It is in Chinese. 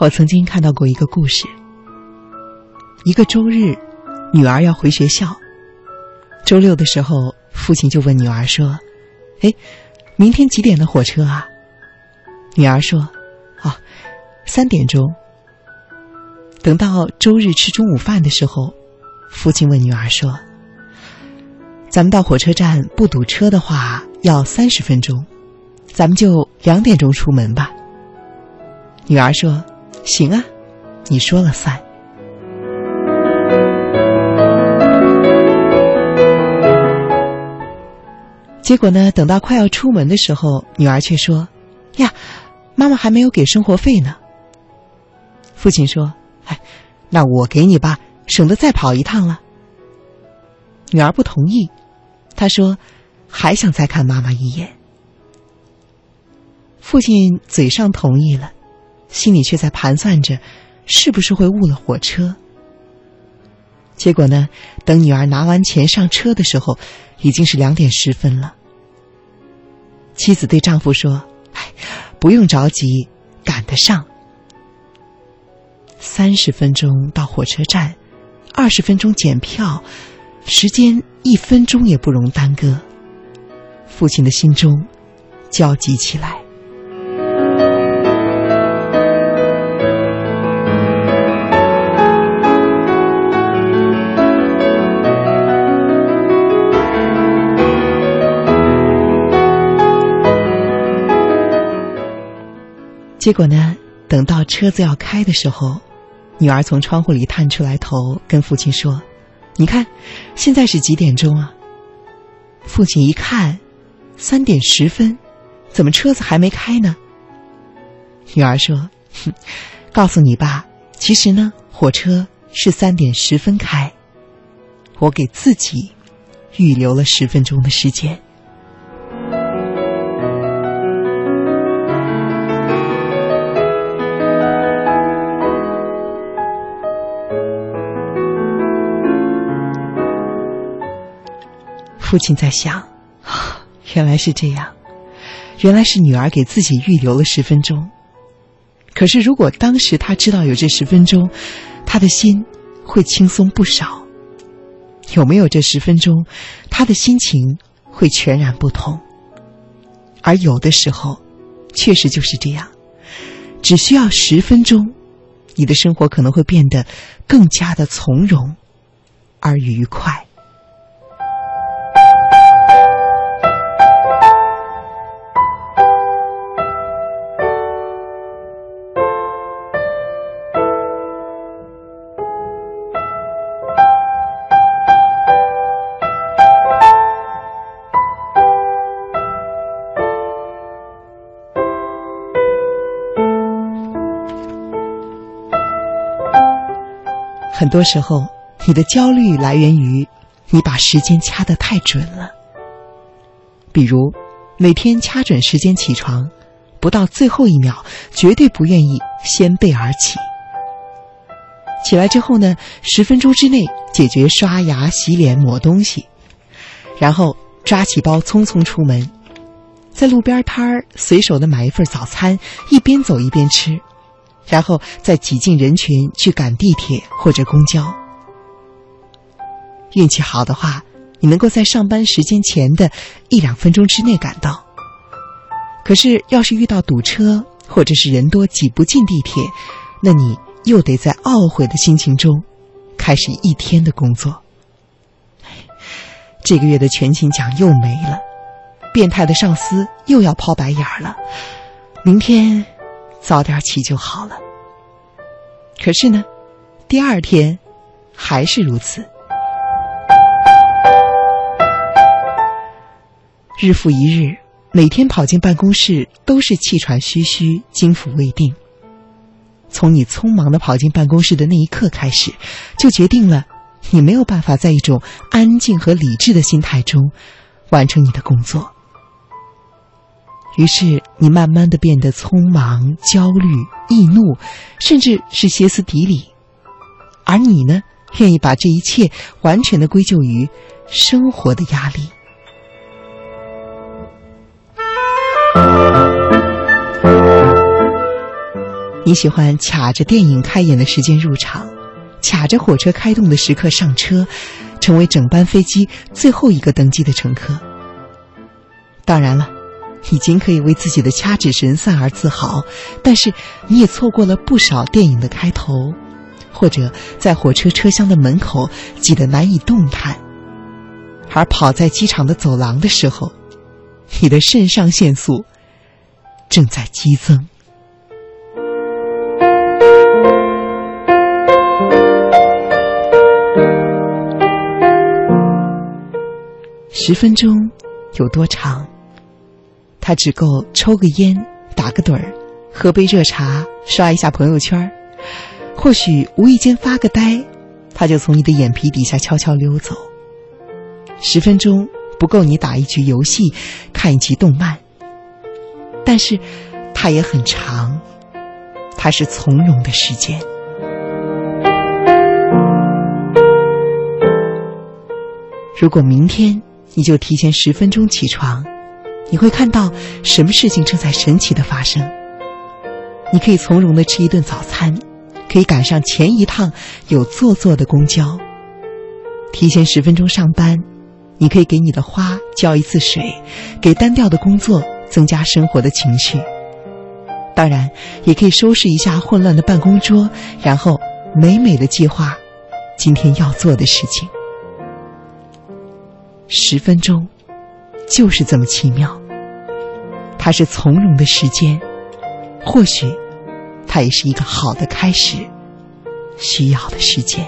我曾经看到过一个故事。一个周日，女儿要回学校。周六的时候，父亲就问女儿说：“哎，明天几点的火车啊？”女儿说：“哦，三点钟。”等到周日吃中午饭的时候，父亲问女儿说：“咱们到火车站不堵车的话，要三十分钟，咱们就两点钟出门吧。”女儿说：“行啊，你说了算。”结果呢，等到快要出门的时候，女儿却说：“呀，妈妈还没有给生活费呢。”父亲说：“哎，那我给你吧，省得再跑一趟了。”女儿不同意，她说：“还想再看妈妈一眼。”父亲嘴上同意了，心里却在盘算着，是不是会误了火车。结果呢，等女儿拿完钱上车的时候，已经是两点十分了。妻子对丈夫说：“哎，不用着急，赶得上。三十分钟到火车站，二十分钟检票，时间一分钟也不容耽搁。”父亲的心中焦急起来。结果呢？等到车子要开的时候，女儿从窗户里探出来头，跟父亲说：“你看，现在是几点钟啊？”父亲一看，三点十分，怎么车子还没开呢？女儿说：“哼，告诉你爸，其实呢，火车是三点十分开，我给自己预留了十分钟的时间。”父亲在想，原来是这样，原来是女儿给自己预留了十分钟。可是，如果当时他知道有这十分钟，他的心会轻松不少。有没有这十分钟，他的心情会全然不同。而有的时候，确实就是这样，只需要十分钟，你的生活可能会变得更加的从容而愉快。很多时候，你的焦虑来源于你把时间掐得太准了。比如，每天掐准时间起床，不到最后一秒，绝对不愿意先背而起。起来之后呢，十分钟之内解决刷牙、洗脸、抹东西，然后抓起包匆匆出门，在路边摊儿随手的买一份早餐，一边走一边吃。然后再挤进人群去赶地铁或者公交。运气好的话，你能够在上班时间前的一两分钟之内赶到。可是，要是遇到堵车或者是人多挤不进地铁，那你又得在懊悔的心情中开始一天的工作。这个月的全勤奖又没了，变态的上司又要抛白眼儿了。明天。早点起就好了。可是呢，第二天还是如此。日复一日，每天跑进办公室都是气喘吁吁、惊腑未定。从你匆忙的跑进办公室的那一刻开始，就决定了你没有办法在一种安静和理智的心态中完成你的工作。于是，你慢慢的变得匆忙、焦虑、易怒，甚至是歇斯底里。而你呢，愿意把这一切完全的归咎于生活的压力。你喜欢卡着电影开演的时间入场，卡着火车开动的时刻上车，成为整班飞机最后一个登机的乘客。当然了，已经可以为自己的掐指神算而自豪，但是你也错过了不少电影的开头，或者在火车车厢的门口挤得难以动弹，而跑在机场的走廊的时候，你的肾上腺素正在激增。十分钟有多长？它只够抽个烟、打个盹儿、喝杯热茶、刷一下朋友圈儿，或许无意间发个呆，它就从你的眼皮底下悄悄溜走。十分钟不够你打一局游戏、看一集动漫，但是它也很长，它是从容的时间。如果明天。你就提前十分钟起床，你会看到什么事情正在神奇的发生。你可以从容的吃一顿早餐，可以赶上前一趟有坐坐的公交。提前十分钟上班，你可以给你的花浇一次水，给单调的工作增加生活的情趣。当然，也可以收拾一下混乱的办公桌，然后美美的计划今天要做的事情。十分钟，就是这么奇妙。它是从容的时间，或许，它也是一个好的开始，需要的时间。